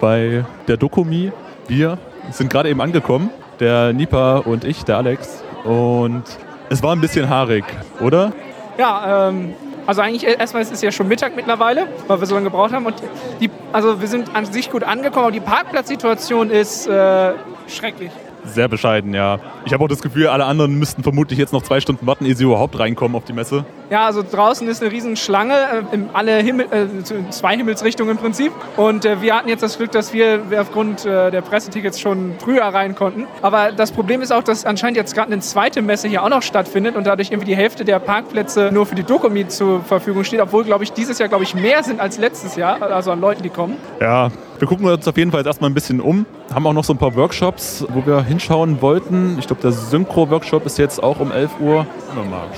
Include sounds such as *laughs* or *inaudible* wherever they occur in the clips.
bei der Dokumi. Wir sind gerade eben angekommen, der Nipa und ich, der Alex. Und es war ein bisschen haarig, oder? Ja, ähm, also eigentlich erstmal ist es ja schon Mittag mittlerweile, weil wir so lange gebraucht haben. Und die, also wir sind an sich gut angekommen, aber die Parkplatzsituation ist äh, schrecklich. Sehr bescheiden, ja. Ich habe auch das Gefühl, alle anderen müssten vermutlich jetzt noch zwei Stunden warten, ehe sie überhaupt reinkommen auf die Messe. Ja, also draußen ist eine riesen Schlange, äh, in alle Himmel, äh, zwei Himmelsrichtungen im Prinzip. Und äh, wir hatten jetzt das Glück, dass wir aufgrund äh, der Pressetickets schon früher rein konnten. Aber das Problem ist auch, dass anscheinend jetzt gerade eine zweite Messe hier auch noch stattfindet und dadurch irgendwie die Hälfte der Parkplätze nur für die Dokumi zur Verfügung steht, obwohl, glaube ich, dieses Jahr, glaube ich, mehr sind als letztes Jahr, also an Leuten, die kommen. Ja, wir gucken uns auf jeden Fall erstmal ein bisschen um. Haben auch noch so ein paar Workshops, wo wir hinschauen wollten. Ich glaube, der Synchro-Workshop ist jetzt auch um 11 Uhr.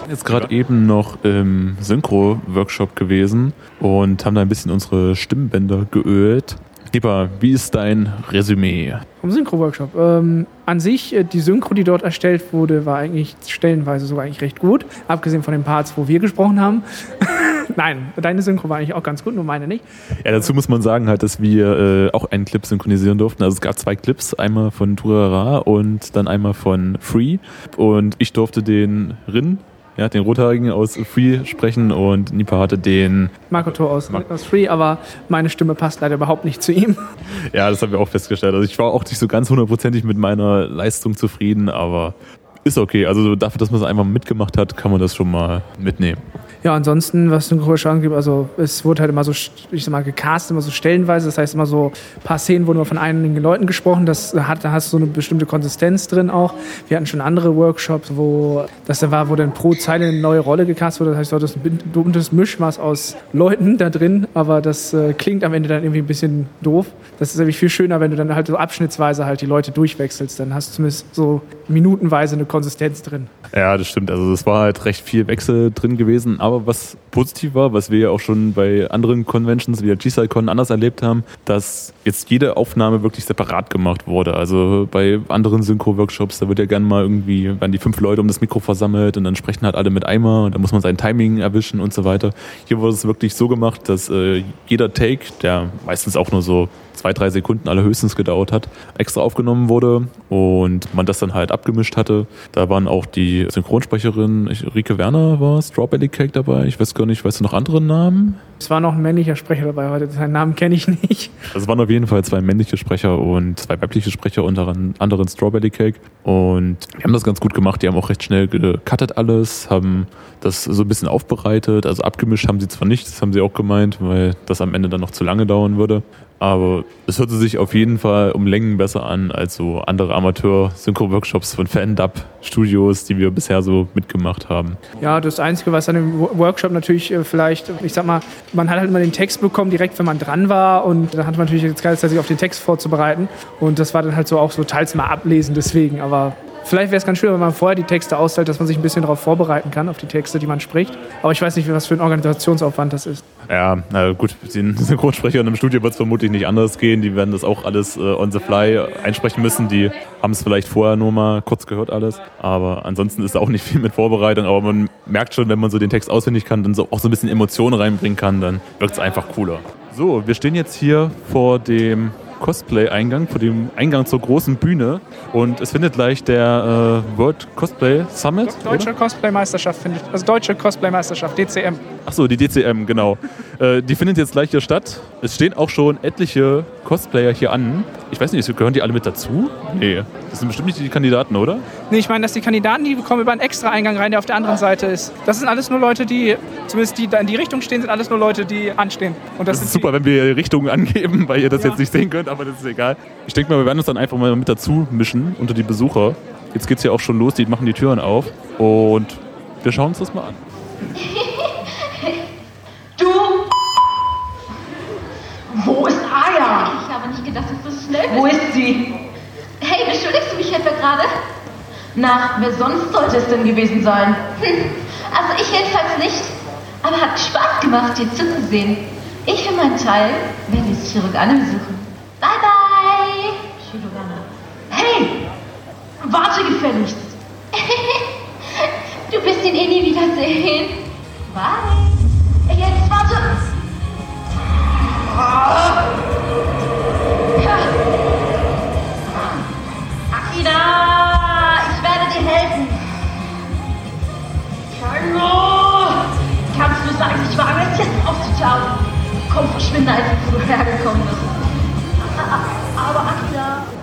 Jetzt gerade eben noch im Synchro-Workshop gewesen und haben da ein bisschen unsere Stimmbänder geölt. Lieber, wie ist dein Resümee? Vom Synchro-Workshop. Ähm, an sich, äh, die Synchro, die dort erstellt wurde, war eigentlich stellenweise sogar eigentlich recht gut. Abgesehen von den Parts, wo wir gesprochen haben. *laughs* Nein, deine Synchro war eigentlich auch ganz gut, nur meine nicht. Ja, dazu muss man sagen halt, dass wir äh, auch einen Clip synchronisieren durften. Also es gab zwei Clips, einmal von Turara und dann einmal von Free. Und ich durfte den Rin ja, den Rothaarigen aus Free sprechen und Nipa hatte den Makoto aus, aus Free, aber meine Stimme passt leider überhaupt nicht zu ihm. *laughs* Ja, das haben wir auch festgestellt. Also ich war auch nicht so ganz hundertprozentig mit meiner Leistung zufrieden, aber ist okay. Also dafür, dass man es einfach mitgemacht hat, kann man das schon mal mitnehmen. Ja, ansonsten, was Synchronisation angeht, also es wurde halt immer so, ich sag mal, gecastet, immer so stellenweise. Das heißt, immer so ein paar Szenen wurden nur von einigen Leuten gesprochen. Das hat, da hast du so eine bestimmte Konsistenz drin auch. Wir hatten schon andere Workshops, wo das dann war, wo dann pro Zeile eine neue Rolle gecastet wurde. Das heißt, du hattest ein buntes Mischmaß aus Leuten da drin, aber das äh, klingt am Ende dann irgendwie ein bisschen doof. Das ist nämlich viel schöner, wenn du dann halt so abschnittsweise halt die Leute durchwechselst. Dann hast du zumindest so minutenweise eine Konsistenz drin. Ja, das stimmt. Also es war halt recht viel Wechsel drin gewesen. Aber was positiv war, was wir ja auch schon bei anderen Conventions wie der G-Side-Con anders erlebt haben, dass jetzt jede Aufnahme wirklich separat gemacht wurde. Also bei anderen Synchro-Workshops, da wird ja gerne mal irgendwie, werden die fünf Leute um das Mikro versammelt und dann sprechen halt alle mit Eimer und da muss man sein Timing erwischen und so weiter. Hier wurde es wirklich so gemacht, dass äh, jeder Take, der meistens auch nur so zwei, drei Sekunden allerhöchstens gedauert hat, extra aufgenommen wurde und man das dann halt abgemischt hatte. Da waren auch die Synchronsprecherin Rike Werner war Strawberry Cake dabei. Ich weiß gar nicht, weißt du noch andere Namen? Es war noch ein männlicher Sprecher dabei heute, seinen Namen kenne ich nicht. Also es waren auf jeden Fall zwei männliche Sprecher und zwei weibliche Sprecher unter anderem Strawberry Cake. Und die haben das ganz gut gemacht, die haben auch recht schnell gecuttet alles, haben das so ein bisschen aufbereitet. Also abgemischt haben sie zwar nicht, das haben sie auch gemeint, weil das am Ende dann noch zu lange dauern würde. Aber es hörte sich auf jeden Fall um Längen besser an als so andere Amateur-Synchro-Workshops von Fan-Dub-Studios, die wir bisher so mitgemacht haben. Ja, das Einzige, was an dem Workshop natürlich äh, vielleicht, ich sag mal, man hat halt immer den Text bekommen, direkt wenn man dran war und da hat man natürlich jetzt Zeit, sich auf den Text vorzubereiten und das war dann halt so auch so teils mal ablesen deswegen, aber Vielleicht wäre es ganz schön, wenn man vorher die Texte ausstellt, dass man sich ein bisschen darauf vorbereiten kann, auf die Texte, die man spricht. Aber ich weiß nicht, was für ein Organisationsaufwand das ist. Ja, na gut, den Synchronsprechern *laughs* im Studio wird es vermutlich nicht anders gehen. Die werden das auch alles äh, on the fly einsprechen müssen. Die haben es vielleicht vorher nur mal kurz gehört alles. Aber ansonsten ist auch nicht viel mit Vorbereitung. Aber man merkt schon, wenn man so den Text auswendig kann, dann so, auch so ein bisschen Emotionen reinbringen kann, dann wirkt es einfach cooler. So, wir stehen jetzt hier vor dem Cosplay-Eingang, vor dem Eingang zur großen Bühne. Und es findet gleich der äh, World Cosplay Summit. Deutsche Cosplay-Meisterschaft findet, also Deutsche Cosplay-Meisterschaft, DCM. Achso, die DCM, genau. äh, die findet jetzt gleich hier statt. Es stehen auch schon etliche Cosplayer hier an. Ich weiß nicht, gehören die alle mit dazu? Nee. Das sind bestimmt nicht die Kandidaten, oder? Nee, ich meine, dass die Kandidaten, die kommen über einen extra Eingang rein, der auf der anderen Seite ist. Das sind alles nur Leute, die, zumindest die da in die Richtung stehen, sind alles nur Leute, die anstehen. Und das, das ist super, wenn wir Richtungen angeben, weil ihr das ja. jetzt nicht sehen könnt, *laughs* aber das ist egal. Ich denke mal, wir werden uns dann einfach mal mit dazu mischen unter die Besucher. Jetzt geht es ja auch schon los, die machen die Türen auf und wir schauen uns das mal an. *laughs* Du! Wo ist Aya? Ich habe nicht gedacht, dass du so schnell bist. Wo ist sie? Hey, beschuldigst du mich etwa gerade? Na, wer sonst sollte es denn gewesen sein? Hm, also ich jedenfalls nicht. Aber hat Spaß gemacht, dir zuzusehen. Ich für meinen Teil werde jetzt Chirurgane besuchen. Bye, bye. Chirurgane. Hey! Warte gefälligst! *laughs* du wirst ihn eh nie wiedersehen. Bye. Jetzt warte! Akina! Ich werde dir helfen! Hallo! Kannst du sagen, ich wage es jetzt aufzutauchen? Komm, verschwinde, als du hergekommen bist.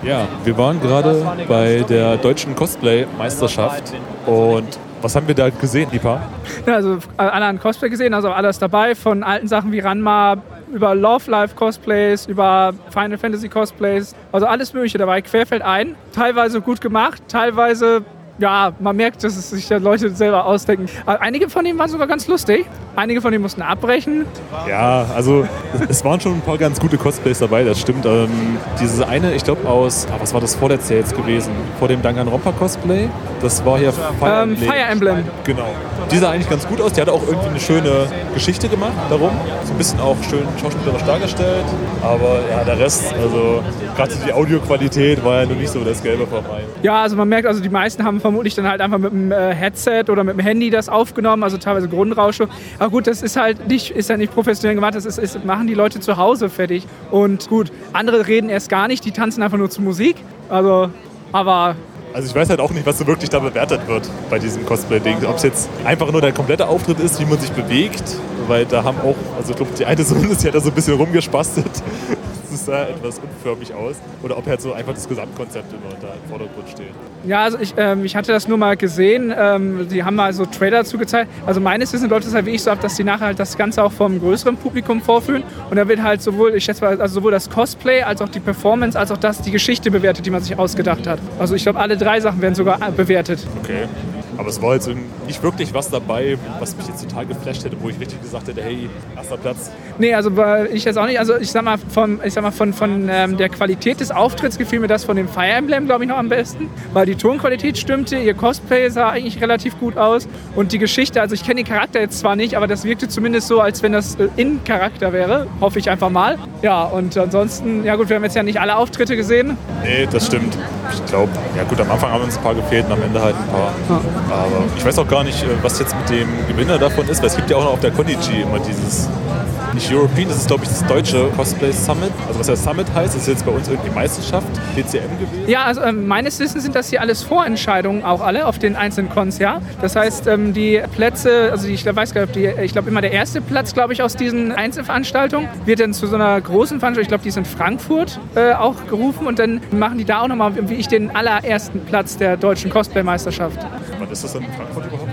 Ja, wir waren gerade bei der deutschen Cosplay-Meisterschaft und was haben wir da gesehen, Lipa? Ja, also alle an Cosplay gesehen, also alles dabei, von alten Sachen wie Ranma über Love Life Cosplays, über Final Fantasy Cosplays, also alles Mögliche dabei, querfeld ein. Teilweise gut gemacht, teilweise ja, man merkt, dass es sich ja Leute selber ausdenken. Aber einige von denen waren sogar ganz lustig. Einige von denen mussten abbrechen. Ja, also es waren schon ein paar ganz gute Cosplays dabei, das stimmt. Ähm, dieses eine, ich glaube aus, ah, was war das vorletzte Jahr jetzt gewesen? Vor dem Danganronpa Cosplay? Das war hier Fire, ähm, Emblem. Fire Emblem. Genau. Die sah eigentlich ganz gut aus. Die hatte auch irgendwie eine schöne Geschichte gemacht darum. So ein bisschen auch schön schauspielerisch dargestellt. Aber ja, der Rest, also gerade die Audioqualität war ja nur nicht so das Gelbe vom Ei. Ja, also man merkt, also die meisten haben vermutlich dann halt einfach mit dem äh, Headset oder mit dem Handy das aufgenommen, also teilweise Grundrausche. Aber gut, das ist halt nicht, ist ja nicht professionell gemacht, das ist, ist, machen die Leute zu Hause fertig. Und gut, andere reden erst gar nicht, die tanzen einfach nur zu Musik. Also, aber also ich weiß halt auch nicht, was so wirklich da bewertet wird bei diesem Cosplay-Ding. Ob es jetzt einfach nur der komplette Auftritt ist, wie man sich bewegt, weil da haben auch, also ich glaube, die eine Sohn ist ja da so ein bisschen rumgespastet es sah etwas unförmig aus. Oder ob halt so einfach das Gesamtkonzept immer da im Vordergrund steht. Ja, also ich, ähm, ich hatte das nur mal gesehen. Ähm, die haben mal so Trailer dazu gezeigt. Also meines Wissens läuft es halt wirklich so ab, dass die nachher halt das Ganze auch vom größeren Publikum vorführen. Und da wird halt sowohl, ich schätze mal, also sowohl das Cosplay als auch die Performance, als auch das, die Geschichte bewertet, die man sich ausgedacht hat. Also ich glaube, alle drei Sachen werden sogar äh, bewertet. Okay. Aber es war jetzt nicht wirklich was dabei, was mich jetzt total geflasht hätte, wo ich richtig gesagt hätte, hey, erster Platz. Nee, also ich jetzt auch nicht. Also ich sag mal, von, ich sag mal, von, von ähm, der Qualität des Auftritts gefiel mir das von dem Fire Emblem, glaube ich, noch am besten. Weil die Tonqualität stimmte, ihr Cosplay sah eigentlich relativ gut aus. Und die Geschichte, also ich kenne den Charakter jetzt zwar nicht, aber das wirkte zumindest so, als wenn das äh, in Charakter wäre. Hoffe ich einfach mal. Ja, und ansonsten, ja gut, wir haben jetzt ja nicht alle Auftritte gesehen. Nee, das stimmt. Ich glaube, ja gut, am Anfang haben uns ein paar gefehlt und am Ende halt ein paar. Ja. Aber ich weiß auch gar nicht, äh, was jetzt mit dem Gewinner davon ist, weil es gibt ja auch noch auf der Konichi immer dieses nicht European, das ist glaube ich das deutsche Cosplay Summit. Also was ja Summit heißt, ist jetzt bei uns irgendwie Meisterschaft, DCM gewesen. Ja, also ähm, meines Wissens sind das hier alles Vorentscheidungen auch alle auf den einzelnen Cons, ja. Das heißt, ähm, die Plätze, also ich weiß gar nicht, ich glaube immer der erste Platz, glaube ich, aus diesen Einzelveranstaltungen wird dann zu so einer großen Veranstaltung, ich glaube, die ist in Frankfurt äh, auch gerufen und dann machen die da auch nochmal, wie ich, den allerersten Platz der deutschen Cosplay-Meisterschaft. Ist das denn in Frankfurt überhaupt?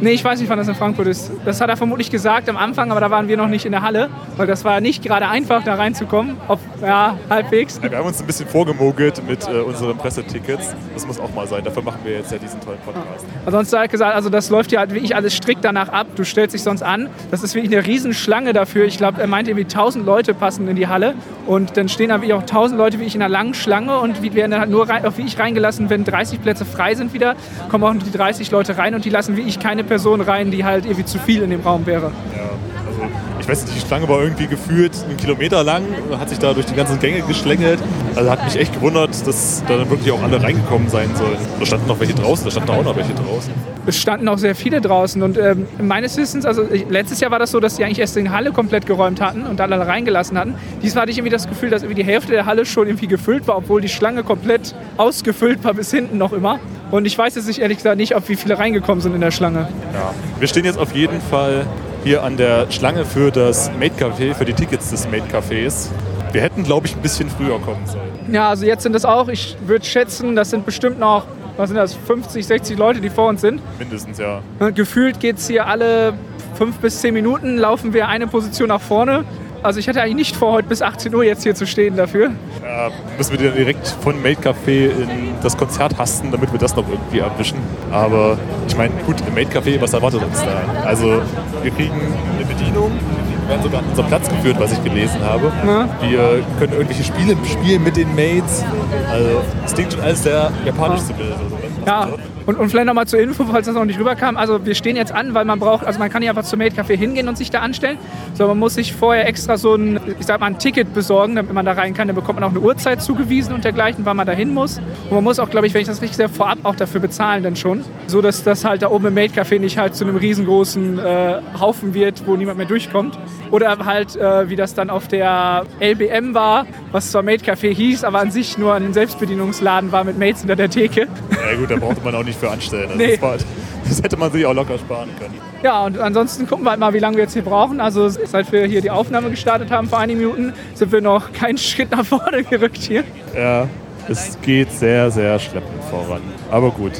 Nee, ich weiß nicht, wann das in Frankfurt ist. Das hat er vermutlich gesagt am Anfang, aber da waren wir noch nicht in der Halle, weil das war nicht gerade einfach, da reinzukommen. Auf, ja, halbwegs. Ja, wir haben uns ein bisschen vorgemogelt mit äh, unseren Pressetickets. Das muss auch mal sein. Dafür machen wir jetzt ja diesen tollen Podcast. Ansonsten hat er gesagt, also das läuft ja halt wirklich alles strikt danach ab. Du stellst dich sonst an. Das ist wirklich eine Riesenschlange dafür. Ich glaube, er meinte, irgendwie 1000 Leute passen in die Halle. Und dann stehen da wirklich auch 1000 Leute wie ich in einer langen Schlange und werden dann halt nur rein, wie ich reingelassen, wenn 30 Plätze frei sind wieder, kommen auch die 30 Leute rein und die lassen wie ich keine Person rein, die halt irgendwie zu viel in dem Raum wäre. Ja, also ich weiß nicht, die Schlange war irgendwie gefühlt einen Kilometer lang, hat sich da durch die ganzen Gänge geschlängelt. Also hat mich echt gewundert, dass da dann wirklich auch alle reingekommen sein sollen. Da standen noch welche draußen, da standen auch noch welche draußen. Es standen auch sehr viele draußen und ähm, meines Wissens, also ich, letztes Jahr war das so, dass die eigentlich erst die Halle komplett geräumt hatten und alle reingelassen hatten. Diesmal hatte ich irgendwie das Gefühl, dass irgendwie die Hälfte der Halle schon irgendwie gefüllt war, obwohl die Schlange komplett ausgefüllt war bis hinten noch immer. Und ich weiß jetzt nicht, ehrlich gesagt nicht, ob wie viele reingekommen sind in der Schlange. Ja, wir stehen jetzt auf jeden Fall hier an der Schlange für das Made Café, für die Tickets des Made Cafés. Wir hätten, glaube ich, ein bisschen früher kommen sollen. Ja, also jetzt sind es auch, ich würde schätzen, das sind bestimmt noch, was sind das, 50, 60 Leute, die vor uns sind. Mindestens, ja. Gefühlt geht es hier alle fünf bis zehn Minuten, laufen wir eine Position nach vorne. Also ich hatte eigentlich nicht vor, heute bis 18 Uhr jetzt hier zu stehen dafür. Ja, müssen wir dann direkt von Made Café in das Konzert hasten, damit wir das noch irgendwie erwischen. Aber ich meine, gut, im Made Café, was erwartet uns da? Also wir kriegen eine Bedienung, wir werden sogar an unseren Platz geführt, was ich gelesen habe. Ja. Wir können irgendwelche Spiele spielen mit den Mates. Also es klingt schon alles sehr japanisch zu Bild. Also, Ja, und, und vielleicht nochmal zur Info, falls das noch nicht rüberkam. Also wir stehen jetzt an, weil man braucht, also man kann nicht einfach zum Made Café hingehen und sich da anstellen, sondern man muss sich vorher extra so ein, ich sag mal, ein Ticket besorgen, damit man da rein kann. Dann bekommt man auch eine Uhrzeit zugewiesen und dergleichen, wann man da hin muss. Und man muss auch, glaube ich, wenn ich das richtig sehe, vorab auch dafür bezahlen dann schon. So dass das halt da oben im Made Café nicht halt zu einem riesengroßen äh, Haufen wird, wo niemand mehr durchkommt. Oder halt, äh, wie das dann auf der LBM war, was zwar Made Café hieß, aber an sich nur ein Selbstbedienungsladen war mit Mates hinter der Theke. Ja gut, da brauchte man auch nicht für anstellen. Also Nee. das, das hätte man sich auch locker sparen können. Ja, und ansonsten gucken wir halt mal, wie lange wir jetzt hier brauchen. Also seit wir hier die Aufnahme gestartet haben vor einigen Minuten, sind wir noch keinen *laughs* Schritt nach vorne gerückt hier. Ja, es geht sehr, sehr schleppend voran. Aber gut,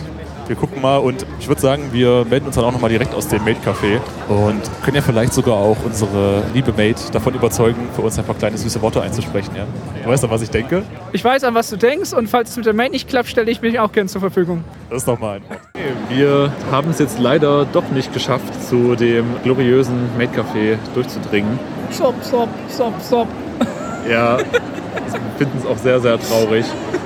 wir gucken mal und ich würde sagen, wir melden uns dann auch nochmal direkt aus dem Mate-Café und können ja vielleicht sogar auch unsere liebe Mate davon überzeugen, für uns ein paar kleine süße Worte einzusprechen. Ja? Du weißt doch, was ich denke? Ich weiß, an was du denkst und falls es mit der Mail nicht klappt, stelle ich mich auch gern zur Verfügung. Das ist nochmal ein Wort. Wir haben es jetzt leider doch nicht geschafft, zu dem gloriösen Mate-Café durchzudringen. Sop, sop, sop, sop. Ja, *laughs* finden es auch sehr, sehr traurig.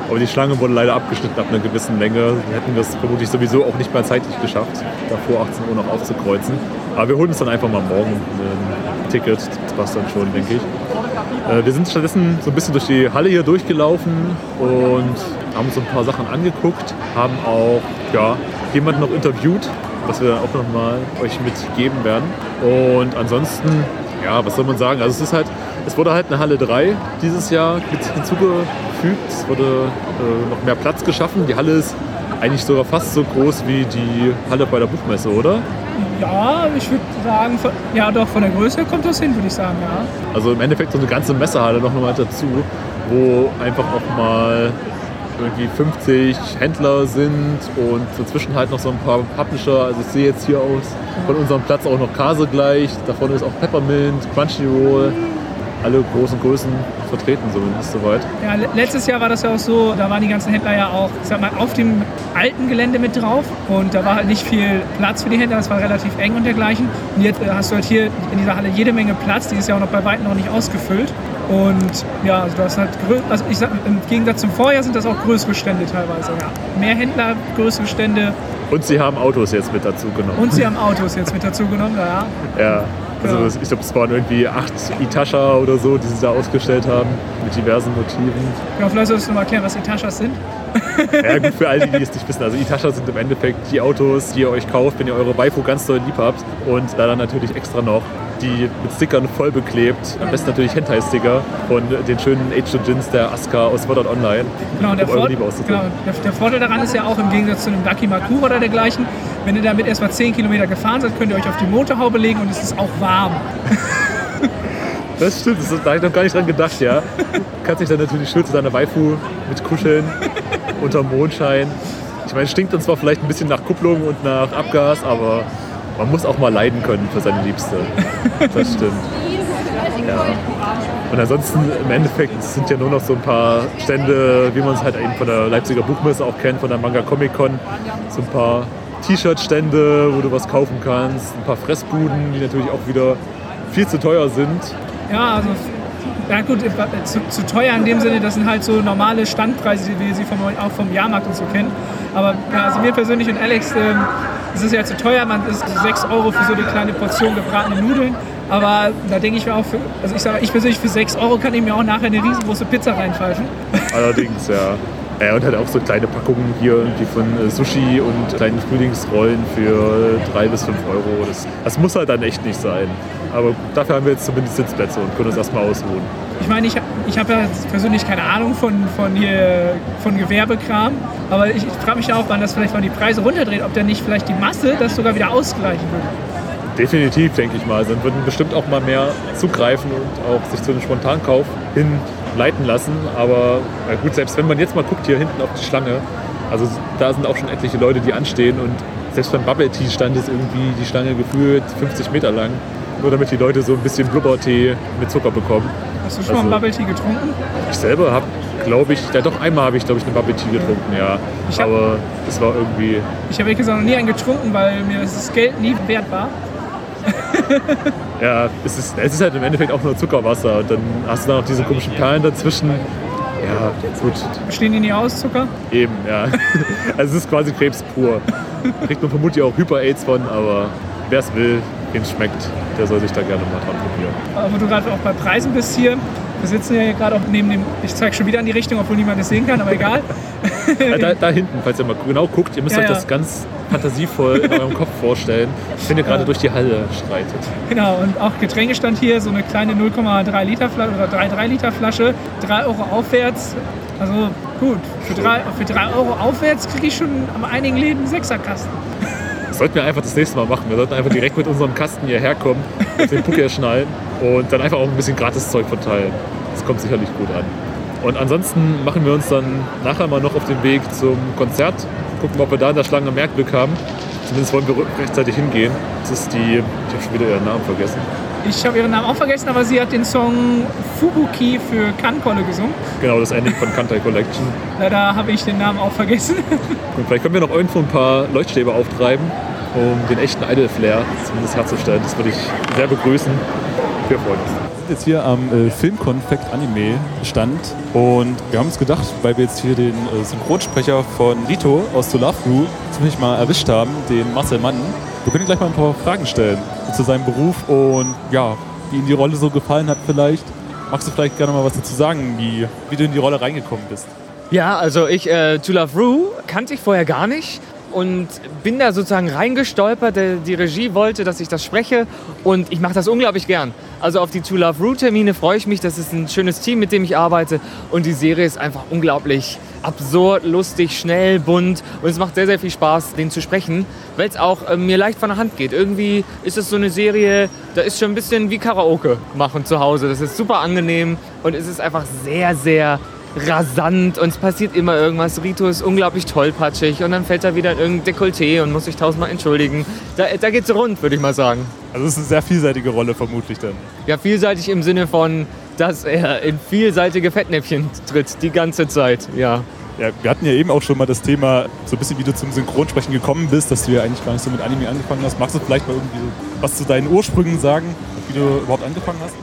Aber die Schlange wurde leider abgeschnitten ab einer gewissen Länge. Wir hätten das vermutlich sowieso auch nicht mehr zeitlich geschafft, da vor 18 Uhr noch aufzukreuzen. Aber wir holen uns dann einfach mal morgen ein Ticket. Das passt dann schon, denke ich. Äh, Wir sind stattdessen so ein bisschen durch die Halle hier durchgelaufen und haben uns ein paar Sachen angeguckt, haben auch ja, jemanden noch interviewt, was wir dann auch nochmal euch mitgeben werden. Und ansonsten, ja, was soll man sagen? Also es ist halt, es wurde halt eine Halle 3 dieses Jahr mit hinzugefügt. Es wurde äh, noch mehr Platz geschaffen. Die Halle ist eigentlich sogar fast so groß wie die Halle bei der Buchmesse, oder? Ja, ich würde sagen, von, ja doch, von der Größe kommt das hin, würde ich sagen, ja. Also im Endeffekt so eine ganze Messehalle noch mal dazu, wo einfach auch mal irgendwie 50 Händler sind und dazwischen halt noch so ein paar Publisher. Also ich sehe jetzt hier aus von unserem Platz auch noch Kase gleich. Davon ist auch Peppermint, Crunchyroll. Alle großen Größen vertreten zumindest soweit. Ja, le- letztes Jahr war das ja auch so, da waren die ganzen Händler ja auch, ich sag mal, auf dem alten Gelände mit drauf und da war halt nicht viel Platz für die Händler, das war relativ eng und dergleichen. Und jetzt äh, hast du halt hier in dieser Halle jede Menge Platz, die ist ja auch noch bei weitem noch nicht ausgefüllt. Und ja, also du hast halt, also ich sag, im Gegensatz zum Vorjahr sind das auch größere Stände teilweise, ja. Mehr Händler, größere Stände Und sie haben Autos jetzt mit dazu genommen. und sie *laughs* haben Autos jetzt mit dazu genommen, ja. Ja. Also Ja. ich glaube, es waren irgendwie acht Itasha oder so, die sie da ausgestellt haben mit diversen Motiven. Genau, vielleicht solltest du mal erklären, was Etachas sind. Ja gut, für alle, die es nicht wissen. Also Itasha sind im Endeffekt die Autos, die ihr euch kauft, wenn ihr eure Waifu ganz doll lieb habt. Und da dann natürlich extra noch die mit Stickern voll beklebt. Am besten natürlich Hentai-Sticker von den schönen Age-Jins der Asuka aus Sword Art Online. Genau, der, um Vor genau der, der Vorteil daran ist ja auch im Gegensatz zu einem Ducky Makura oder dergleichen, wenn ihr damit erstmal 10 Kilometer gefahren seid, könnt ihr euch auf die Motorhaube legen und es ist auch warm. *laughs* Das stimmt, das da habe ich noch gar nicht dran gedacht, ja. Kannst dich dann natürlich schön zu deiner Waifu mit kuscheln unter Mondschein. Ich meine, es stinkt dann zwar vielleicht ein bisschen nach Kupplung und nach Abgas, aber man muss auch mal leiden können für seine Liebste. Das stimmt. Ja. Und ansonsten im Endeffekt sind ja nur noch so ein paar Stände, wie man es halt eben von der Leipziger Buchmesse auch kennt, von der Manga Comic Con. So ein paar T-Shirt-Stände, wo du was kaufen kannst, ein paar Fressbuden, die natürlich auch wieder viel zu teuer sind. Ja, also ja gut, äh, zu, zu teuer in dem Sinne, das sind halt so normale Standpreise, wie wir sie vom, auch vom Jahrmarkt und so kennen. Aber also mir persönlich und Alex, ähm, es ist ja zu teuer, man ist 6 Euro für so eine kleine Portion gebratene Nudeln. Aber da denke ich mir auch, für, also ich sage, ich persönlich für 6 Euro kann ich mir auch nachher eine riesengroße Pizza reinpfeifen. Allerdings, ja. Ja, und halt auch so kleine Packungen hier irgendwie von äh, Sushi und kleinen Frühlingsrollen für 3 bis 5 Euro. Das, das muss halt dann echt nicht sein. Aber dafür haben wir jetzt zumindest Sitzplätze und können uns erstmal ausruhen. Ich meine, ich, ich habe ja persönlich keine Ahnung von, von, hier, von Gewerbekram, aber ich, ich frage mich ja auch, wann das vielleicht mal die Preise runterdreht, ob dann nicht vielleicht die Masse das sogar wieder ausgleichen würde. Definitiv, denke ich mal. Also Dann würden bestimmt auch mal mehr zugreifen und auch sich zu einem Spontankauf hinleiten lassen. Aber ja gut, selbst wenn man jetzt mal guckt hier hinten auf die Schlange, also da sind auch schon etliche Leute, die anstehen und selbst beim Bubble Tea stand es irgendwie die Schlange gefühlt 50 Meter lang. Nur damit die Leute so ein bisschen Blubbertee mit Zucker bekommen. Hast du schon mal Also- einen Bubble Tea getrunken? Ich selber habe, glaube ich, ja doch einmal habe ich, glaube ich, eine Bubble Tea getrunken, ja. Hab- Aber es war irgendwie, Ich habe ehrlich gesagt noch nie einen getrunken, weil mir das Geld nie wert war. *laughs* ja, es ist, es ist halt im Endeffekt auch nur Zuckerwasser. Und dann hast du da noch diese komischen Perlen dazwischen. Ja, gut. Stehen die nicht aus, Zucker? Eben, ja. *laughs* Also es ist quasi Krebs pur. Da kriegt man vermutlich auch Hyper-Aids von, aber wer es will, wem es schmeckt, der soll sich da gerne mal dran probieren. Aber du gerade auch bei Preisen bist hier. Wir sitzen ja hier gerade auch neben dem, ich zeige schon wieder in die Richtung, obwohl niemand es sehen kann, aber egal. *laughs* Ja, da, da hinten, falls ihr mal genau guckt, ihr müsst Ja, euch das ganz fantasievoll in eurem Kopf vorstellen, wenn ihr gerade durch die Halle schreitet. Genau, und auch Getränkestand hier, so eine kleine 0,3 Liter Flasche oder 3,3 Liter Flasche, 3 Euro aufwärts. Also gut, für 3, für drei Euro aufwärts kriege ich schon an einigen Läden einen Sechserkasten. Das sollten wir einfach das nächste Mal machen. Wir sollten einfach direkt mit unserem Kasten hierher kommen, den Puck hier schnallen und dann einfach auch ein bisschen Gratiszeug verteilen. Das kommt sicherlich gut an. Und ansonsten machen wir uns dann nachher mal noch auf den Weg zum Konzert. Gucken, ob wir da in der Schlange am Merkglück haben. Zumindest wollen wir rechtzeitig hingehen. Das ist die, ich habe schon wieder ihren Namen vergessen. Ich habe ihren Namen auch vergessen, aber sie hat den Song Fubuki für Kankolle gesungen. Genau, das Ending von Kantai Collection. Leider habe ich den Namen auch vergessen. *laughs* Und vielleicht können wir noch irgendwo ein paar Leuchtstäbe auftreiben, um den echten Idol-Flair zumindest herzustellen. Das würde ich sehr begrüßen. Wir freuen uns. sind jetzt hier am äh, Filmkonfekt Anime Stand und wir haben uns gedacht, weil wir jetzt hier den äh, Synchronsprecher von Rito aus The Love Crew ziemlich mal erwischt haben, den Marcel Mann, wir können ihm gleich mal ein paar Fragen stellen zu seinem Beruf und ja, wie ihm die Rolle so gefallen hat vielleicht. Magst du vielleicht gerne mal was dazu sagen, wie, wie du in die Rolle reingekommen bist? Ja, also ich, äh, To Love Rue, kannte ich vorher gar nicht und bin da sozusagen reingestolpert. Die Regie wollte, dass ich das spreche und ich mache das unglaublich gern. Also auf die To Love Rue Termine freue ich mich. Das ist ein schönes Team, mit dem ich arbeite und die Serie ist einfach unglaublich absurd, lustig, schnell, bunt und es macht sehr, sehr viel Spaß, den zu sprechen, weil es auch äh, mir leicht von der Hand geht. Irgendwie ist es so eine Serie, da ist schon ein bisschen wie Karaoke machen zu Hause. Das ist super angenehm und es ist einfach sehr, sehr rasant und es passiert immer irgendwas. Rito ist unglaublich tollpatschig und dann fällt er wieder in irgendein Dekolleté und muss sich tausendmal entschuldigen. Da, da geht's rund, würde ich mal sagen. Also es ist eine sehr vielseitige Rolle vermutlich dann. Ja, vielseitig im Sinne von, dass er in vielseitige Fettnäpfchen tritt, die ganze Zeit, ja. Ja, wir hatten ja eben auch schon mal das Thema, so ein bisschen wie du zum Synchronsprechen gekommen bist, dass du ja eigentlich gar nicht so mit Anime angefangen hast. Magst du vielleicht mal irgendwie was zu deinen Ursprüngen sagen, wie du überhaupt angefangen hast?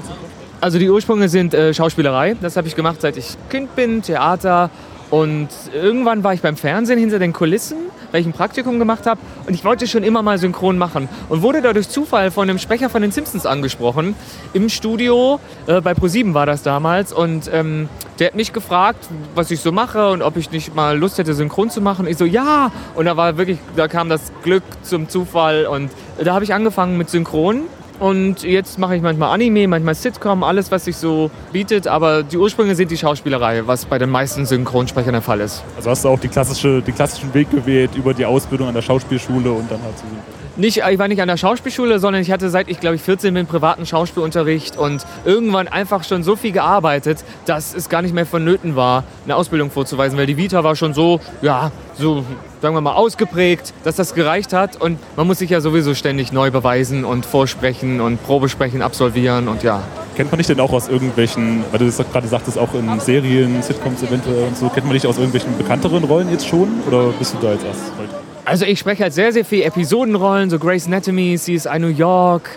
Also die Ursprünge sind äh, Schauspielerei. Das habe ich gemacht, seit ich Kind bin, Theater. Und irgendwann war ich beim Fernsehen hinter den Kulissen, weil ich ein Praktikum gemacht habe. Und ich wollte schon immer mal synchron machen. Und wurde da durch Zufall von einem Sprecher von den Simpsons angesprochen. Im Studio, äh, bei ProSieben war das damals. Und ähm, der hat mich gefragt, was ich so mache und ob ich nicht mal Lust hätte, synchron zu machen. Ich so, ja. Und da war wirklich, da kam das Glück zum Zufall. Und da habe ich angefangen mit Synchron. Und jetzt mache ich manchmal Anime, manchmal Sitcom, alles, was sich so bietet. Aber die Ursprünge sind die Schauspielerei, was bei den meisten Synchronsprechern der Fall ist. Also hast du auch die klassische, den klassischen Weg gewählt über die Ausbildung an der Schauspielschule und dann halt zu Nicht, ich war nicht an der Schauspielschule, sondern ich hatte seit ich glaube ich 14 bin privaten Schauspielunterricht und irgendwann einfach schon so viel gearbeitet, dass es gar nicht mehr vonnöten war, eine Ausbildung vorzuweisen, weil die Vita war schon so, ja, so sagen wir mal ausgeprägt, dass das gereicht hat und man muss sich ja sowieso ständig neu beweisen und vorsprechen und Probesprechen absolvieren und ja. Kennt man dich denn auch aus irgendwelchen, weil du das gerade sagtest, auch in Serien, Sitcoms eventuell und so, kennt man dich aus irgendwelchen bekannteren Rollen jetzt schon? Oder bist du da jetzt erst heute? Also ich spreche halt sehr, sehr viel Episodenrollen, so Grey's Anatomy, CSI New York,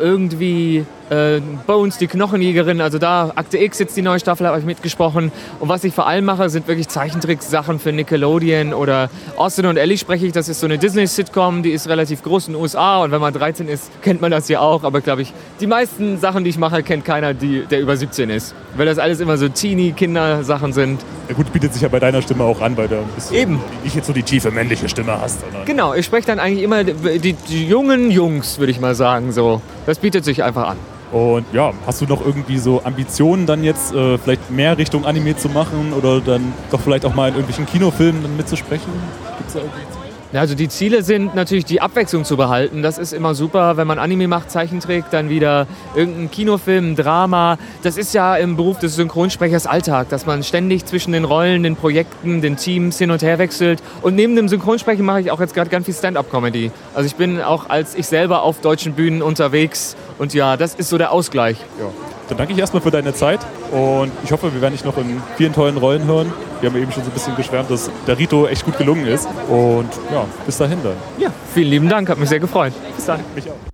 irgendwie äh, Bones, die Knochenjägerin, also da Akte X jetzt die neue Staffel habe ich mitgesprochen. Und was ich vor allem mache, sind wirklich Zeichentricksachen für Nickelodeon oder Austin und Ellie spreche ich, das ist so eine Disney-Sitcom, die ist relativ groß in den USA und wenn man 13 ist, kennt man das ja auch. Aber glaube ich, die meisten Sachen, die ich mache, kennt keiner, die, der über 17 ist. Weil das alles immer so Teenie-Kinder-Sachen sind. Ja gut, bietet sich ja bei deiner Stimme auch an, weil du Eben. nicht jetzt so die tiefe männliche Stimme hast. Sondern Genau, ich spreche dann eigentlich immer die, die, die jungen Jungs, würde ich mal sagen. So. Das bietet sich einfach an. Und ja, hast du noch irgendwie so Ambitionen dann jetzt äh, vielleicht mehr Richtung Anime zu machen oder dann doch vielleicht auch mal in irgendwelchen Kinofilmen mitzusprechen? Gibt's da irgendwie Also die Ziele sind natürlich die Abwechslung zu behalten. Das ist immer super, wenn man Anime macht, Zeichentrick, dann wieder irgendein Kinofilm, Drama. Das ist ja im Beruf des Synchronsprechers Alltag, dass man ständig zwischen den Rollen, den Projekten, den Teams hin und her wechselt. Und neben dem Synchronsprechen mache ich auch jetzt gerade ganz viel Stand-up-Comedy. Also ich bin auch als ich selber auf deutschen Bühnen unterwegs. Und ja, das ist so der Ausgleich. Ja. Dann danke ich erstmal für deine Zeit und ich hoffe, wir werden dich noch in vielen tollen Rollen hören. Wir haben eben schon so ein bisschen geschwärmt, dass der Rito echt gut gelungen ist. Und ja, bis dahin dann. Ja, vielen lieben Dank, hat mich sehr gefreut. Bis dann. Mich auch.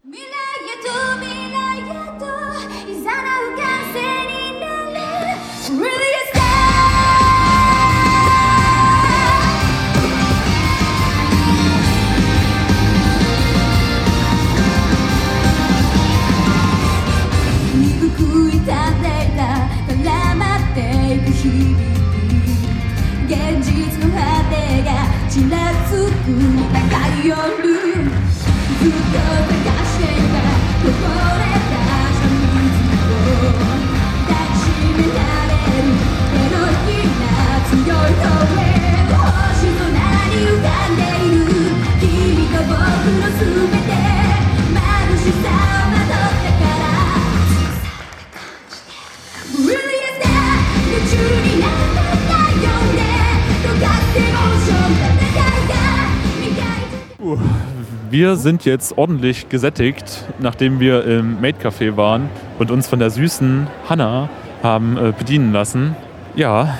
Wir sind jetzt ordentlich gesättigt, nachdem wir im Maid Café waren und uns von der süßen Hanna haben äh, bedienen lassen. Ja,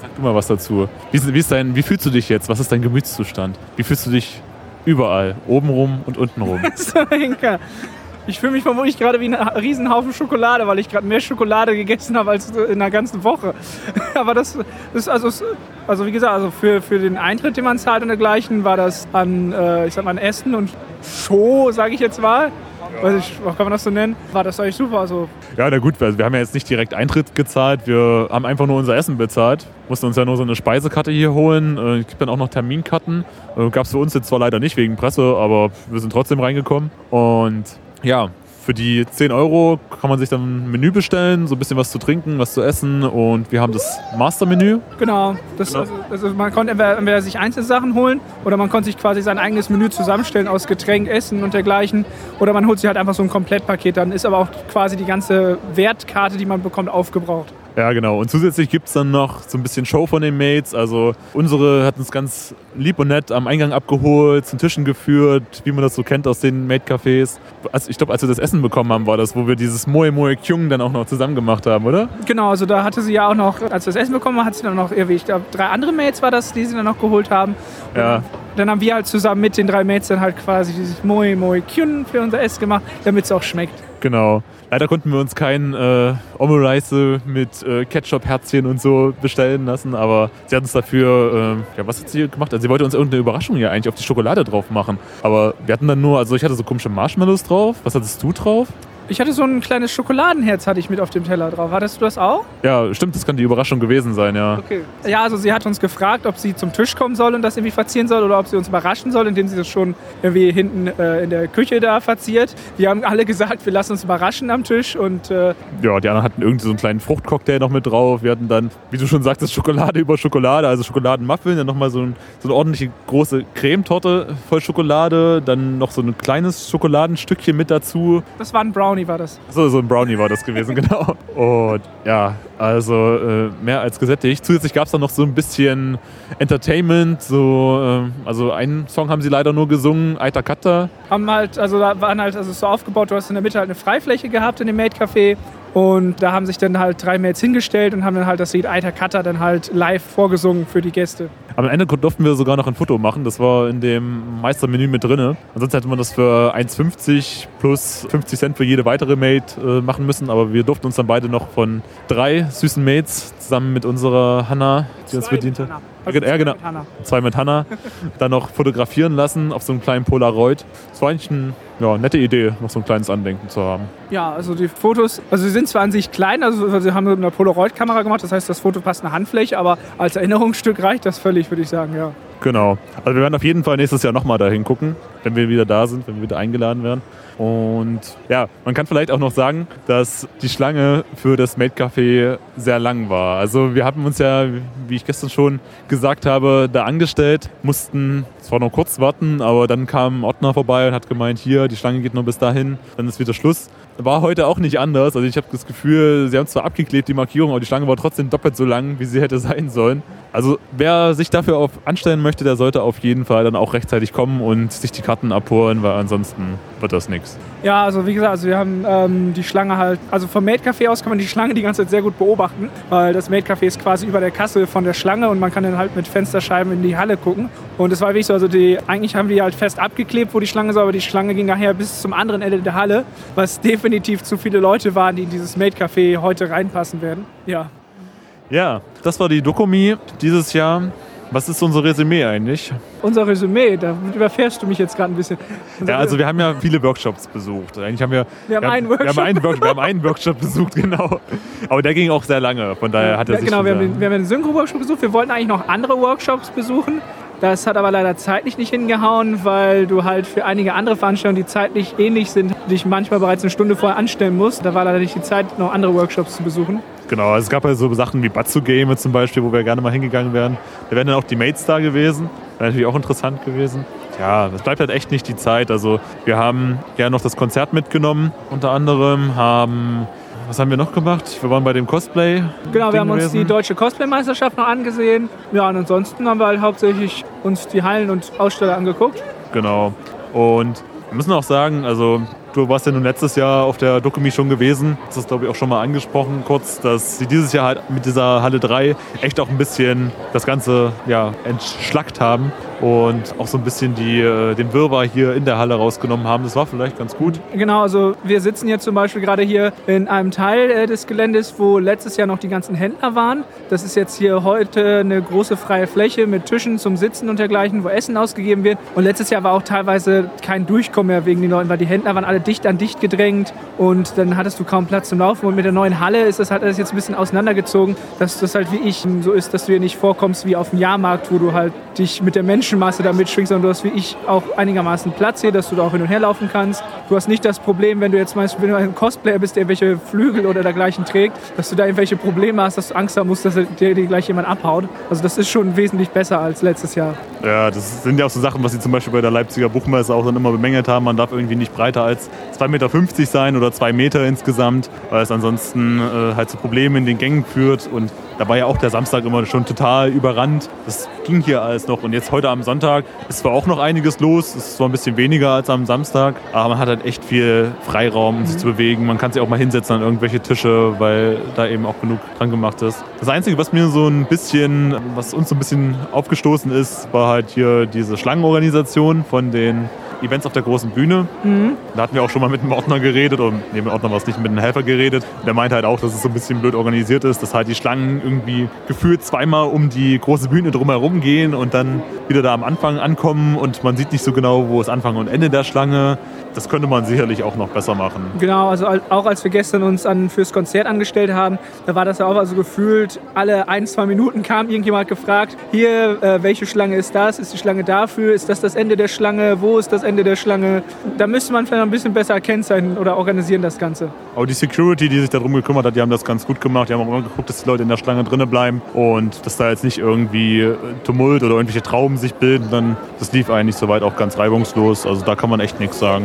sag du mal was dazu. Wie, wie, dein, wie fühlst du dich jetzt? Was ist dein Gemütszustand? Wie fühlst du dich überall? Obenrum und untenrum? *laughs* So, Henker. Ich fühle mich vermutlich gerade wie ein Riesenhaufen Schokolade, weil ich gerade mehr Schokolade gegessen habe als in der ganzen Woche. *laughs* Aber das, ist also, also wie gesagt, also für, für den Eintritt, den man zahlt und dergleichen, war das an, äh, ich sag mal, an Essen und Show, sage ich jetzt mal. Weiß ich, kann man das so nennen? War das eigentlich super. Also Ja, na gut, wir haben ja jetzt nicht direkt Eintritt gezahlt, wir haben einfach nur unser Essen bezahlt. Mussten uns ja nur so eine Speisekarte hier holen. Äh, Es gibt dann auch noch Terminkarten. Äh, Gab es für uns jetzt zwar leider nicht wegen Presse, aber wir sind trotzdem reingekommen. Und ja, für die 10 Euro kann man sich dann ein Menü bestellen, so ein bisschen was zu trinken, was zu essen. Und wir haben das Mastermenü. Genau. Das, Genau. Also, also man konnte entweder, entweder sich einzelne Sachen holen oder man konnte sich quasi sein eigenes Menü zusammenstellen aus Getränk, Essen und dergleichen. Oder man holt sich halt einfach so ein Komplettpaket. Dann ist aber auch quasi die ganze Wertkarte, die man bekommt, aufgebraucht. Ja, genau. Und zusätzlich gibt es dann noch so ein bisschen Show von den Mates. Also unsere hat uns ganz lieb und nett am Eingang abgeholt, zu Tischen geführt, wie man das so kennt aus den Mate-Cafés. Also ich glaube, als wir das Essen bekommen haben, war das, wo wir dieses Moe Moe Kyung dann auch noch zusammen gemacht haben, oder? Genau, also da hatte sie ja auch noch, als wir das Essen bekommen haben, hat sie dann noch irgendwie, ich glaube, drei andere Mates war das, die sie dann noch geholt haben. Und Ja. Dann haben wir halt zusammen mit den drei Mates dann halt quasi dieses Moe Moe Kyun für unser Essen gemacht, damit es auch schmeckt. Genau. Leider konnten wir uns kein äh, Omurice mit äh, Ketchup-Herzchen und so bestellen lassen, aber sie hat uns dafür, äh, ja, was hat sie gemacht? Also sie wollte uns irgendeine Überraschung ja eigentlich auf die Schokolade drauf machen. Aber wir hatten dann nur, also ich hatte so komische Marshmallows drauf. Was hattest du drauf? Ich hatte so ein kleines Schokoladenherz hatte ich mit auf dem Teller drauf. Hattest du das auch? Ja, stimmt, das kann die Überraschung gewesen sein, ja. Okay. Ja, also sie hat uns gefragt, ob sie zum Tisch kommen soll und das irgendwie verzieren soll oder ob sie uns überraschen soll, indem sie das schon irgendwie hinten äh, in der Küche da verziert. Wir haben alle gesagt, wir lassen uns überraschen am Tisch und äh, Ja, die anderen hatten irgendwie so einen kleinen Fruchtcocktail noch mit drauf. Wir hatten dann, wie du schon sagtest, Schokolade über Schokolade, also Schokoladenmuffin, dann nochmal so, ein, so eine ordentliche große Cremetorte voll Schokolade, dann noch so ein kleines Schokoladenstückchen mit dazu. das war ein Brownie, war das. So, so ein Brownie war das gewesen, *laughs* genau. Und ja, also äh, mehr als gesättigt. Zusätzlich gab es dann noch so ein bisschen Entertainment, so, äh, also einen Song haben sie leider nur gesungen, Aita Kata. Haben halt, also da waren halt, also so aufgebaut, du hast in der Mitte halt eine Freifläche gehabt in dem Maid Café und da haben sich dann halt drei Mates hingestellt und haben dann halt das Lied Alter Cutter dann halt live vorgesungen für die Gäste. Am Ende durften wir sogar noch ein Foto machen. Das war in dem Meistermenü mit drin. Ansonsten hätte man das für 1,50 plus 50 Cent für jede weitere Mate äh, machen müssen. Aber wir durften uns dann beide noch von drei süßen Mates zusammen mit unserer Hanna, die uns Zwei bediente. mit Hannah. Also ja, genau. mit Hannah. Zwei mit Hanna. *laughs* dann noch fotografieren lassen auf so einem kleinen Polaroid. Das war eigentlich eine ja, nette Idee, noch so ein kleines Andenken zu haben. Ja, also die Fotos, also sie sind zwar an sich klein, also sie haben mit einer Polaroid-Kamera gemacht, das heißt, das Foto passt eine Handfläche, aber als Erinnerungsstück reicht das völlig, würde ich sagen, ja. Genau. Also wir werden auf jeden Fall nächstes Jahr nochmal dahin gucken, wenn wir wieder da sind, wenn wir wieder eingeladen werden. Und ja, man kann vielleicht auch noch sagen, dass die Schlange für das Maid Café sehr lang war. Also wir haben uns ja, wie ich gestern schon gesagt habe, da angestellt, mussten zwar noch kurz warten, aber dann kam Ordner vorbei und hat gemeint, hier, die Schlange geht nur bis dahin, dann ist wieder Schluss. War heute auch nicht anders. Also ich habe das Gefühl, sie haben zwar abgeklebt, die Markierung, aber die Schlange war trotzdem doppelt so lang, wie sie hätte sein sollen. Also wer sich dafür auf anstellen möchte, der sollte auf jeden Fall dann auch rechtzeitig kommen und sich die Karten abholen, weil ansonsten wird das nichts. Ja, also wie gesagt, also wir haben ähm, die Schlange halt, also vom Maid Café aus kann man die Schlange die ganze Zeit sehr gut beobachten, weil das Maid Café ist quasi über der Kasse von der Schlange und man kann dann halt mit Fensterscheiben in die Halle gucken. Und es war wirklich so, also die, eigentlich haben die halt fest abgeklebt, wo die Schlange ist, aber die Schlange ging nachher bis zum anderen Ende der Halle, was *laughs* definitiv zu viele Leute waren, die in dieses Maid Café heute reinpassen werden. Ja. Ja, das war die Dokumi dieses Jahr. Was ist unser Resümee eigentlich? Unser Resümee, da überfährst du mich jetzt gerade ein bisschen. Ja, also wir haben ja viele Workshops besucht. Eigentlich haben wir, Wir haben einen Wir haben Workshop. einen, Workshop, wir haben einen Workshop besucht, *laughs* genau. Aber der ging auch sehr lange. Von daher hat er Ja, sich genau, wir haben, den, wir haben einen Synchro-Workshop besucht. Wir wollten eigentlich noch andere Workshops besuchen. Das hat aber leider zeitlich nicht hingehauen, weil du halt für einige andere Veranstaltungen, die zeitlich ähnlich sind, dich manchmal bereits eine Stunde vorher anstellen musst. Da war leider nicht die Zeit, noch andere Workshops zu besuchen. Genau, also es gab ja so Sachen wie Batsu Game zum Beispiel, wo wir gerne mal hingegangen wären. Da wären dann auch die Mates da gewesen. Wäre natürlich auch interessant gewesen. Ja, es bleibt halt echt nicht die Zeit. Also wir haben ja noch das Konzert mitgenommen, unter anderem, haben, was haben wir noch gemacht? Wir waren bei dem Cosplay. Genau, wir haben uns die gewesen. deutsche Cosplay-Meisterschaft noch angesehen. Ja, und ansonsten haben wir halt hauptsächlich uns die Hallen und Aussteller angeguckt. Genau. Und wir müssen auch sagen, also du warst ja nun letztes Jahr auf der Dokumi schon gewesen. Das ist, glaube ich, auch schon mal angesprochen kurz, dass sie dieses Jahr halt mit dieser Halle 3 echt auch ein bisschen das Ganze ja, entschlackt haben und auch so ein bisschen die, äh, den Wirrwarr hier in der Halle rausgenommen haben. Das war vielleicht ganz gut. Genau, also wir sitzen jetzt zum Beispiel gerade hier in einem Teil äh, des Geländes, wo letztes Jahr noch die ganzen Händler waren. Das ist jetzt hier heute eine große freie Fläche mit Tischen zum Sitzen und dergleichen, wo Essen ausgegeben wird. Und letztes Jahr war auch teilweise kein Durchkommen mehr wegen den Leuten, weil die Händler waren alle dicht an dicht gedrängt und dann hattest du kaum Platz zum Laufen. Und mit der neuen Halle ist das halt alles jetzt ein bisschen auseinandergezogen, dass das halt wie ich so ist, dass du hier nicht vorkommst wie auf dem Jahrmarkt, wo du halt dich mit der Menschenmasse da mitschwingst, sondern du hast wie ich auch einigermaßen Platz hier, dass du da auch hin und her laufen kannst. Du hast nicht das Problem, wenn du jetzt meinst, wenn du ein Cosplayer bist, der irgendwelche Flügel oder dergleichen trägt, dass du da irgendwelche Probleme hast, dass du Angst haben musst, dass dir gleich jemand abhaut. Also das ist schon wesentlich besser als letztes Jahr. Ja, das sind ja auch so Sachen, was sie zum Beispiel bei der Leipziger Buchmesse auch dann immer bemängelt haben. Man darf irgendwie nicht breiter als 2,50 Meter sein oder 2 Meter insgesamt, weil es ansonsten äh, halt zu Problemen in den Gängen führt. Und da war ja auch der Samstag immer schon total überrannt. Das ging hier alles noch. Und jetzt heute am Sonntag ist zwar auch noch einiges los, es ist zwar ein bisschen weniger als am Samstag, aber man hat halt echt viel Freiraum, um sich zu bewegen. Man kann sich auch mal hinsetzen an irgendwelche Tische, weil da eben auch genug dran gemacht ist. Das Einzige, was mir so ein bisschen, was uns so ein bisschen aufgestoßen ist, war halt hier diese Schlangenorganisation von den Events auf der großen Bühne. Da hatten wir auch schon mal mit einem Ordner geredet, nee, mit dem Ordner war es nicht, mit einem Helfer geredet. Der meinte halt auch, dass es so ein bisschen blöd organisiert ist, dass halt die Schlangen irgendwie gefühlt zweimal um die große Bühne drumherum gehen und dann wieder da am Anfang ankommen und man sieht nicht so genau, wo ist Anfang und Ende der Schlange. Das könnte man sicherlich auch noch besser machen. Genau, also al- auch als wir gestern uns an, fürs Konzert angestellt haben, da war das ja auch also gefühlt, alle ein, zwei Minuten kam irgendjemand gefragt, hier, äh, welche Schlange ist das? Ist die Schlange dafür? Ist das das Ende der Schlange? Wo ist das Ende der Schlange? Da müsste man vielleicht ein bisschen besser kennzeichnen oder organisieren das Ganze. Aber die Security, die sich darum gekümmert hat, die haben das ganz gut gemacht. Die haben auch immer geguckt, dass die Leute in der Schlange drinnen bleiben und dass da jetzt nicht irgendwie äh, Tumult oder irgendwelche Trauben sich bilden. Dann, das lief eigentlich soweit auch ganz reibungslos. Also da kann man echt nichts sagen.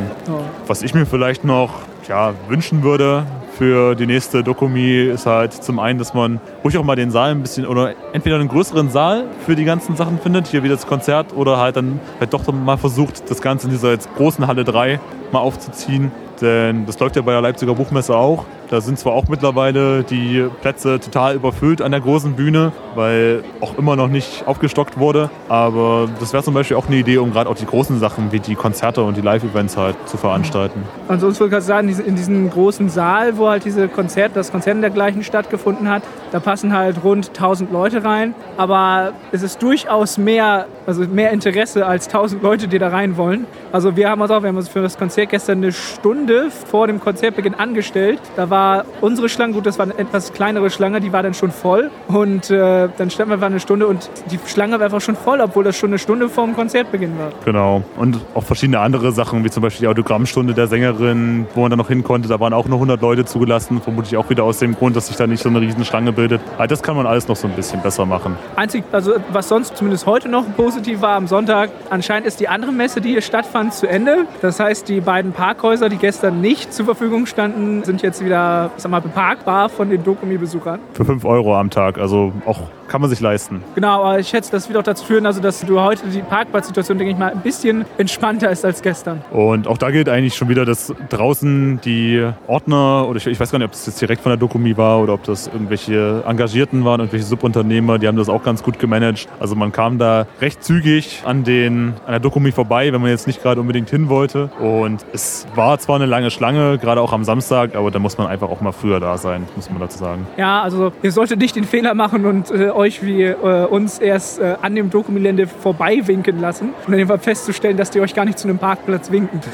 Was ich mir vielleicht noch ja, wünschen würde für die nächste Dokumi ist halt zum einen, dass man ruhig auch mal den Saal ein bisschen oder entweder einen größeren Saal für die ganzen Sachen findet, hier wie das Konzert, oder halt dann halt doch mal versucht, das Ganze in dieser jetzt großen Halle 3 mal aufzuziehen. Denn das läuft ja bei der Leipziger Buchmesse auch. Da sind zwar auch mittlerweile die Plätze total überfüllt an der großen Bühne, weil auch immer noch nicht aufgestockt wurde. Aber das wäre zum Beispiel auch eine Idee, um gerade auch die großen Sachen wie die Konzerte und die Live-Events halt zu veranstalten. Ansonsten wollte ich gerade sagen, in diesem großen Saal, wo halt diese Konzert, das Konzert in dergleichen stattgefunden hat, da passen halt rund 1000 Leute rein. Aber es ist durchaus mehr, also mehr Interesse als 1000 Leute, die da rein wollen. Also wir haben uns auch, wir haben uns für das Konzert gestern eine Stunde vor dem Konzertbeginn angestellt. Da war unsere Schlange, gut, das war eine etwas kleinere Schlange, die war dann schon voll. Und äh, dann standen wir einfach eine Stunde und die Schlange war einfach schon voll, obwohl das schon eine Stunde vor dem Konzertbeginn war. Genau. Und auch verschiedene andere Sachen, wie zum Beispiel die Autogrammstunde der Sängerin, wo man dann noch hin konnte. Da waren auch nur 100 Leute zugelassen. Vermutlich auch wieder aus dem Grund, dass sich da nicht so eine riesen Schlange bildet. Aber das kann man alles noch so ein bisschen besser machen. Einzig, also was sonst zumindest heute noch positiv war am Sonntag, anscheinend ist die andere Messe, die hier stattfand, zu Ende. Das heißt, die beiden Parkhäuser, die gestern nicht zur Verfügung standen, sind jetzt wieder, ich sag mal, beparkbar von den Dokumi-Besuchern. Für 5 Euro am Tag. Also auch kann man sich leisten. Genau, aber ich schätze, das wird auch dazu führen, also dass du heute die Parkplatzsituation, denke ich mal, ein bisschen entspannter ist als gestern. Und auch da gilt eigentlich schon wieder, dass draußen die Ordner, oder ich, ich weiß gar nicht, ob das jetzt direkt von der Dokumi war oder ob das irgendwelche Engagierten waren, irgendwelche Subunternehmer, die haben das auch ganz gut gemanagt. Also man kam da recht zügig an, den, an der Dokumi vorbei, wenn man jetzt nicht gerade unbedingt hin wollte. Und es war zwar eine lange Schlange, gerade auch am Samstag, aber da muss man einfach auch mal früher da sein, muss man dazu sagen. Ja, also ihr solltet nicht den Fehler machen und äh, euch wie äh, uns erst äh, an dem Dokumelände vorbei winken lassen und dann einfach festzustellen, dass die euch gar nicht zu einem Parkplatz winken. *laughs*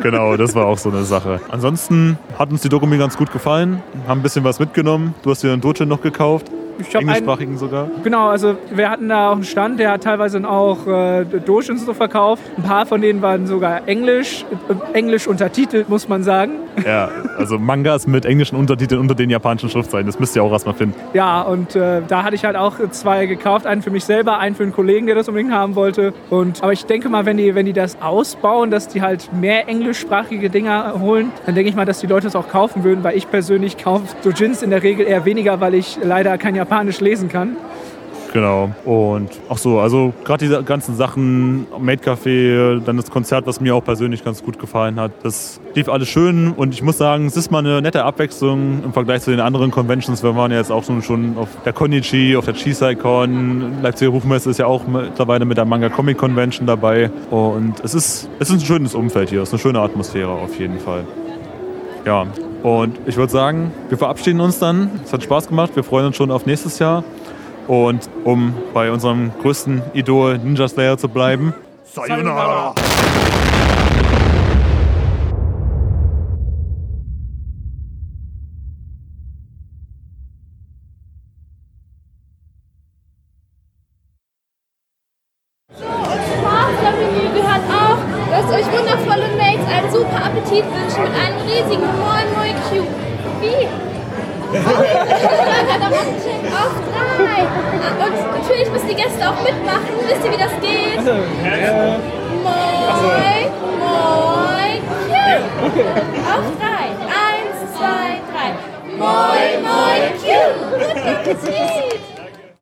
Genau, das war auch so eine Sache. Ansonsten hat uns die Dokumi ganz gut gefallen, haben ein bisschen was mitgenommen. Du hast dir einen Dojo noch gekauft. Ich hab einen, englischsprachigen sogar. Genau, also wir hatten da auch einen Stand, der hat teilweise auch äh, Doge und so verkauft. Ein paar von denen waren sogar englisch, äh, englisch untertitelt, muss man sagen. Ja, also Mangas mit englischen Untertiteln unter den japanischen Schriftzeichen. Das müsst ihr auch erstmal finden. Ja, und äh, da hatte ich halt auch zwei gekauft. Einen für mich selber, einen für einen Kollegen, der das unbedingt haben wollte. Und, aber ich denke mal, wenn die, wenn die das ausbauen, dass die halt mehr englischsprachige Dinger holen, dann denke ich mal, dass die Leute es auch kaufen würden, weil ich persönlich kaufe Dojins in der Regel eher weniger, weil ich leider kein Japanisch lesen kann. Genau. Und ach so, also gerade diese ganzen Sachen, Made Café, dann das Konzert, was mir auch persönlich ganz gut gefallen hat, das lief alles schön und ich muss sagen, es ist mal eine nette Abwechslung im Vergleich zu den anderen Conventions. Wir waren ja jetzt auch schon, auf der Konichi, auf der Chisai-Con, Leipziger Buchmesse ist ja auch mittlerweile mit der Manga Comic Convention dabei und es ist, es ist ein schönes Umfeld hier, es ist eine schöne Atmosphäre auf jeden Fall. Ja, und ich würde sagen, wir verabschieden uns dann. Es hat Spaß gemacht, wir freuen uns schon auf nächstes Jahr. Und um bei unserem größten Idol Ninja Slayer zu bleiben. Sayonara!